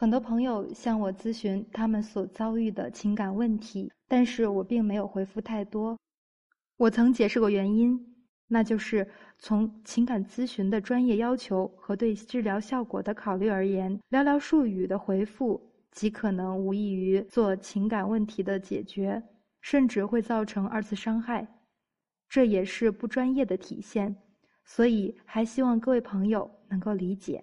很多朋友向我咨询他们所遭遇的情感问题，但是我并没有回复太多。我曾解释过原因，那就是从情感咨询的专业要求和对治疗效果的考虑而言，寥寥数语的回复极可能无异于做情感问题的解决，甚至会造成二次伤害，这也是不专业的体现。所以，还希望各位朋友能够理解。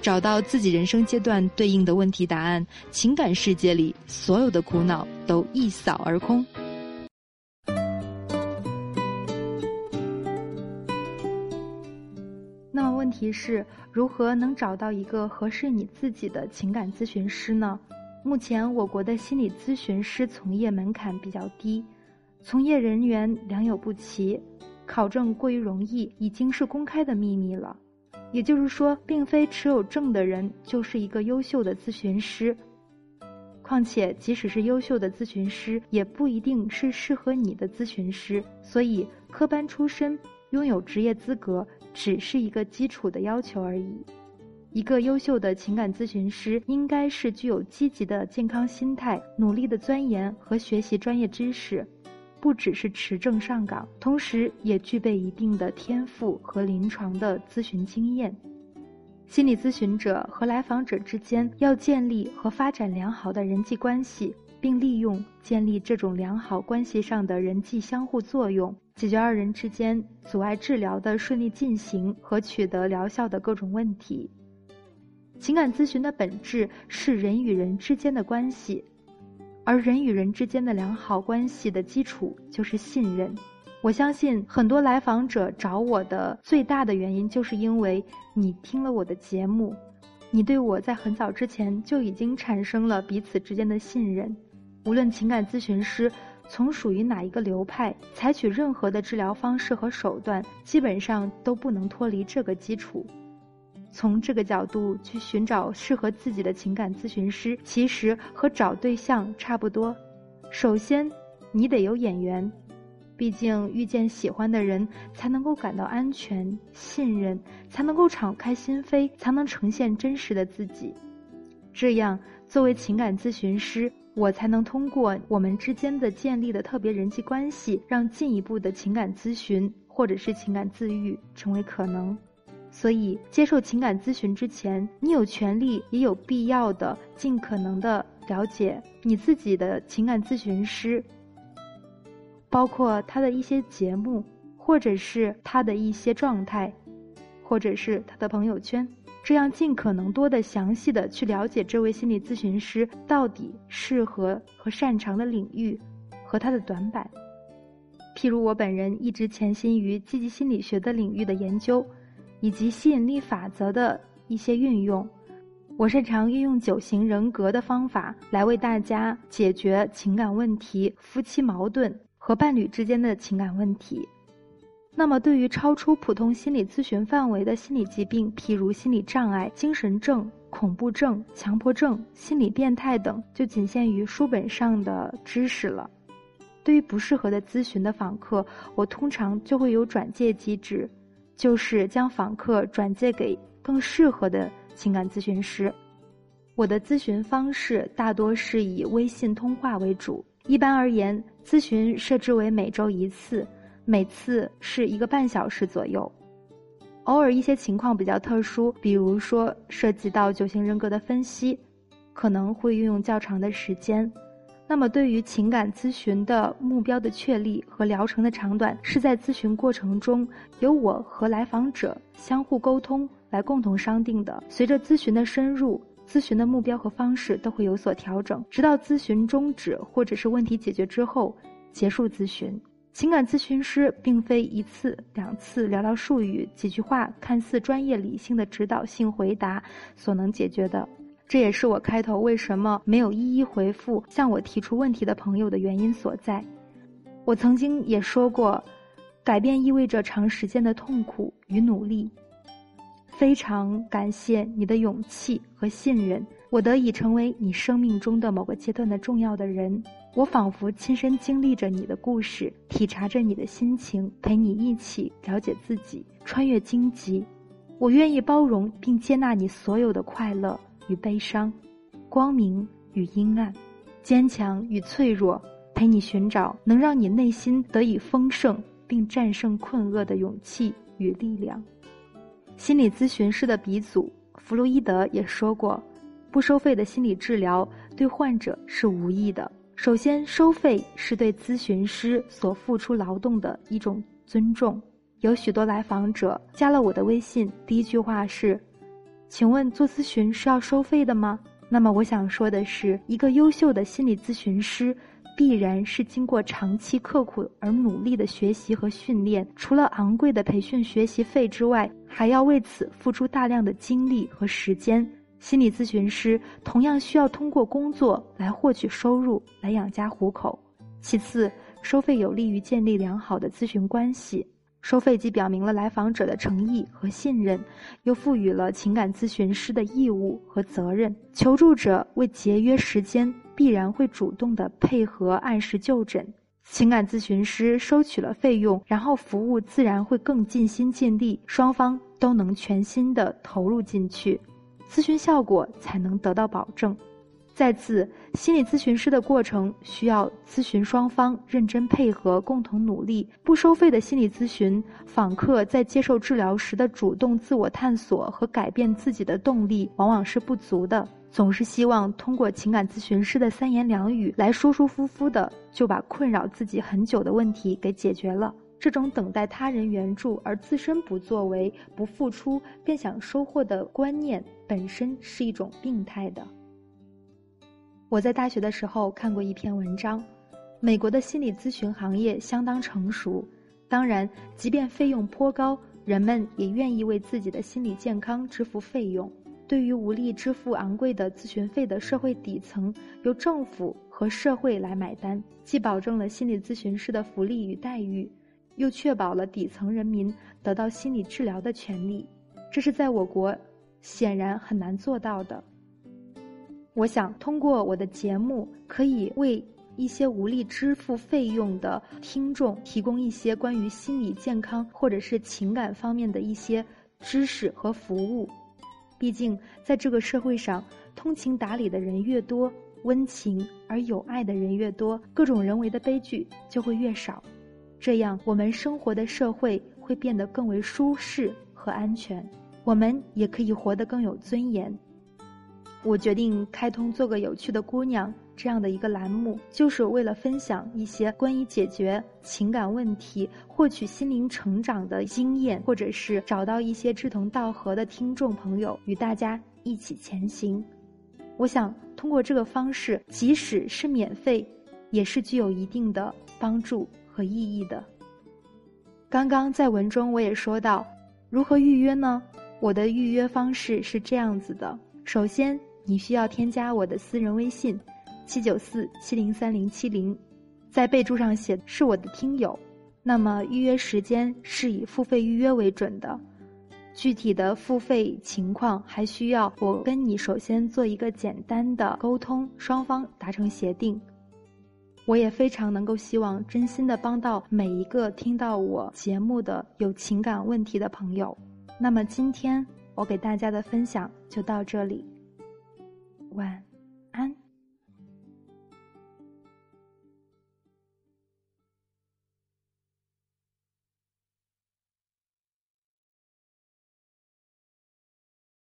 找到自己人生阶段对应的问题答案，情感世界里所有的苦恼都一扫而空。那么问题是如何能找到一个合适你自己的情感咨询师呢？目前我国的心理咨询师从业门槛比较低，从业人员良莠不齐，考证过于容易，已经是公开的秘密了。也就是说，并非持有证的人就是一个优秀的咨询师。况且，即使是优秀的咨询师，也不一定是适合你的咨询师。所以，科班出身、拥有职业资格，只是一个基础的要求而已。一个优秀的情感咨询师，应该是具有积极的健康心态，努力的钻研和学习专业知识。不只是持证上岗，同时也具备一定的天赋和临床的咨询经验。心理咨询者和来访者之间要建立和发展良好的人际关系，并利用建立这种良好关系上的人际相互作用，解决二人之间阻碍治疗的顺利进行和取得疗效的各种问题。情感咨询的本质是人与人之间的关系。而人与人之间的良好关系的基础就是信任。我相信很多来访者找我的最大的原因，就是因为你听了我的节目，你对我在很早之前就已经产生了彼此之间的信任。无论情感咨询师从属于哪一个流派，采取任何的治疗方式和手段，基本上都不能脱离这个基础。从这个角度去寻找适合自己的情感咨询师，其实和找对象差不多。首先，你得有眼缘，毕竟遇见喜欢的人才能够感到安全、信任，才能够敞开心扉，才能呈现真实的自己。这样，作为情感咨询师，我才能通过我们之间的建立的特别人际关系，让进一步的情感咨询或者是情感自愈成为可能。所以，接受情感咨询之前，你有权利也有必要的尽可能的了解你自己的情感咨询师，包括他的一些节目，或者是他的一些状态，或者是他的朋友圈，这样尽可能多的详细的去了解这位心理咨询师到底适合和擅长的领域和他的短板。譬如我本人一直潜心于积极心理学的领域的研究。以及吸引力法则的一些运用，我擅长运用九型人格的方法来为大家解决情感问题、夫妻矛盾和伴侣之间的情感问题。那么，对于超出普通心理咨询范围的心理疾病，譬如心理障碍、精神症、恐怖症、强迫症、心理变态等，就仅限于书本上的知识了。对于不适合的咨询的访客，我通常就会有转介机制。就是将访客转介给更适合的情感咨询师。我的咨询方式大多是以微信通话为主。一般而言，咨询设置为每周一次，每次是一个半小时左右。偶尔一些情况比较特殊，比如说涉及到九型人格的分析，可能会运用较长的时间。那么，对于情感咨询的目标的确立和疗程的长短，是在咨询过程中由我和来访者相互沟通来共同商定的。随着咨询的深入，咨询的目标和方式都会有所调整，直到咨询终止或者是问题解决之后结束咨询。情感咨询师并非一次两次寥寥数语几句话看似专业理性的指导性回答所能解决的。这也是我开头为什么没有一一回复向我提出问题的朋友的原因所在。我曾经也说过，改变意味着长时间的痛苦与努力。非常感谢你的勇气和信任，我得以成为你生命中的某个阶段的重要的人。我仿佛亲身经历着你的故事，体察着你的心情，陪你一起了解自己，穿越荆棘。我愿意包容并接纳你所有的快乐与悲伤，光明与阴暗，坚强与脆弱，陪你寻找能让你内心得以丰盛并战胜困厄的勇气与力量。心理咨询师的鼻祖弗洛伊德也说过，不收费的心理治疗对患者是无益的。首先，收费是对咨询师所付出劳动的一种尊重。有许多来访者加了我的微信，第一句话是：“请问做咨询是要收费的吗？”那么我想说的是，一个优秀的心理咨询师。必然是经过长期刻苦而努力的学习和训练，除了昂贵的培训学习费之外，还要为此付出大量的精力和时间。心理咨询师同样需要通过工作来获取收入，来养家糊口。其次，收费有利于建立良好的咨询关系。收费既表明了来访者的诚意和信任，又赋予了情感咨询师的义务和责任。求助者为节约时间。必然会主动的配合，按时就诊。情感咨询师收取了费用，然后服务自然会更尽心尽力，双方都能全心的投入进去，咨询效果才能得到保证。再次，心理咨询师的过程需要咨询双方认真配合，共同努力。不收费的心理咨询，访客在接受治疗时的主动自我探索和改变自己的动力往往是不足的。总是希望通过情感咨询师的三言两语来舒舒服服的就把困扰自己很久的问题给解决了。这种等待他人援助而自身不作为、不付出便想收获的观念，本身是一种病态的。我在大学的时候看过一篇文章，美国的心理咨询行业相当成熟，当然，即便费用颇高，人们也愿意为自己的心理健康支付费用。对于无力支付昂贵的咨询费的社会底层，由政府和社会来买单，既保证了心理咨询师的福利与待遇，又确保了底层人民得到心理治疗的权利。这是在我国显然很难做到的。我想通过我的节目，可以为一些无力支付费用的听众提供一些关于心理健康或者是情感方面的一些知识和服务。毕竟，在这个社会上，通情达理的人越多，温情而有爱的人越多，各种人为的悲剧就会越少。这样，我们生活的社会会变得更为舒适和安全，我们也可以活得更有尊严。我决定开通“做个有趣的姑娘”这样的一个栏目，就是为了分享一些关于解决情感问题、获取心灵成长的经验，或者是找到一些志同道合的听众朋友，与大家一起前行。我想通过这个方式，即使是免费，也是具有一定的帮助和意义的。刚刚在文中我也说到，如何预约呢？我的预约方式是这样子的：首先。你需要添加我的私人微信，七九四七零三零七零，在备注上写是我的听友。那么预约时间是以付费预约为准的，具体的付费情况还需要我跟你首先做一个简单的沟通，双方达成协定。我也非常能够希望真心的帮到每一个听到我节目的有情感问题的朋友。那么今天我给大家的分享就到这里。晚安。